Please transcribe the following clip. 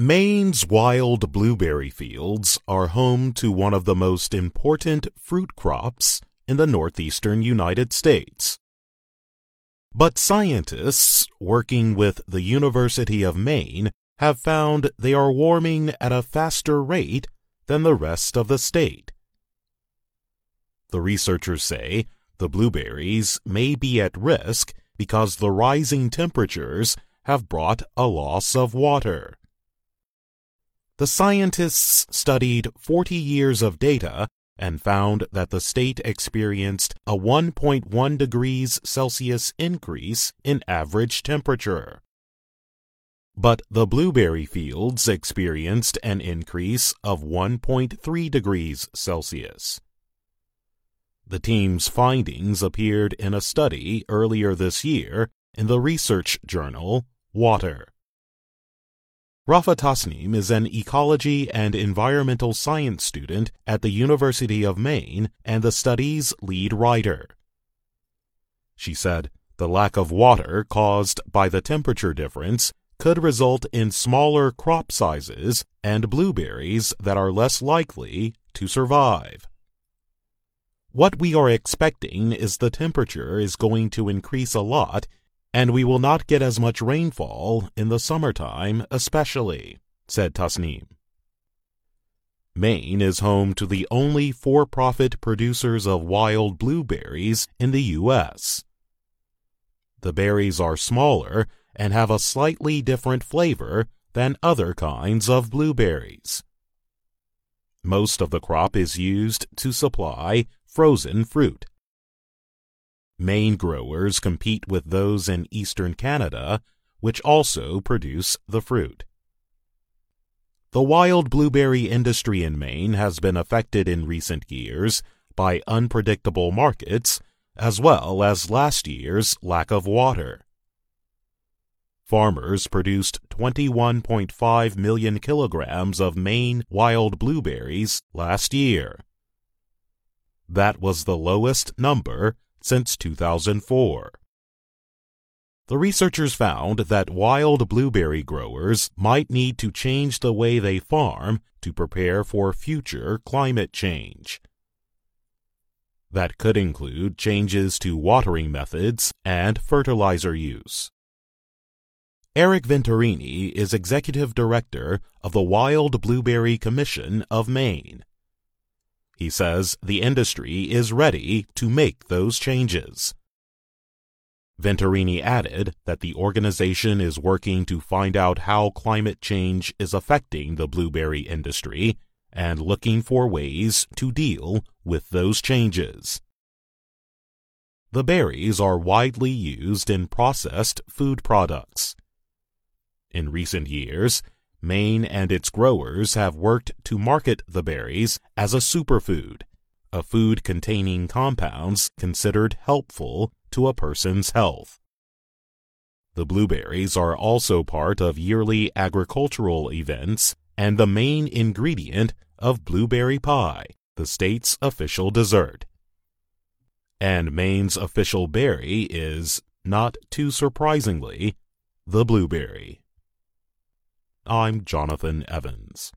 Maine's wild blueberry fields are home to one of the most important fruit crops in the northeastern United States. But scientists working with the University of Maine have found they are warming at a faster rate than the rest of the state. The researchers say the blueberries may be at risk because the rising temperatures have brought a loss of water. The scientists studied 40 years of data and found that the state experienced a 1.1 degrees Celsius increase in average temperature. But the blueberry fields experienced an increase of 1.3 degrees Celsius. The team's findings appeared in a study earlier this year in the research journal Water. Rafa Tasnim is an ecology and environmental science student at the University of Maine and the study's lead writer. She said the lack of water caused by the temperature difference could result in smaller crop sizes and blueberries that are less likely to survive. What we are expecting is the temperature is going to increase a lot and we will not get as much rainfall in the summertime, especially, said Tasnim. Maine is home to the only for profit producers of wild blueberries in the U.S. The berries are smaller and have a slightly different flavor than other kinds of blueberries. Most of the crop is used to supply frozen fruit. Maine growers compete with those in eastern Canada, which also produce the fruit. The wild blueberry industry in Maine has been affected in recent years by unpredictable markets as well as last year's lack of water. Farmers produced 21.5 million kilograms of Maine wild blueberries last year. That was the lowest number since 2004. The researchers found that wild blueberry growers might need to change the way they farm to prepare for future climate change. That could include changes to watering methods and fertilizer use. Eric Venturini is executive director of the Wild Blueberry Commission of Maine. He says the industry is ready to make those changes. Venturini added that the organization is working to find out how climate change is affecting the blueberry industry and looking for ways to deal with those changes. The berries are widely used in processed food products. In recent years, Maine and its growers have worked to market the berries as a superfood, a food containing compounds considered helpful to a person's health. The blueberries are also part of yearly agricultural events and the main ingredient of blueberry pie, the state's official dessert. And Maine's official berry is, not too surprisingly, the blueberry. I'm Jonathan Evans.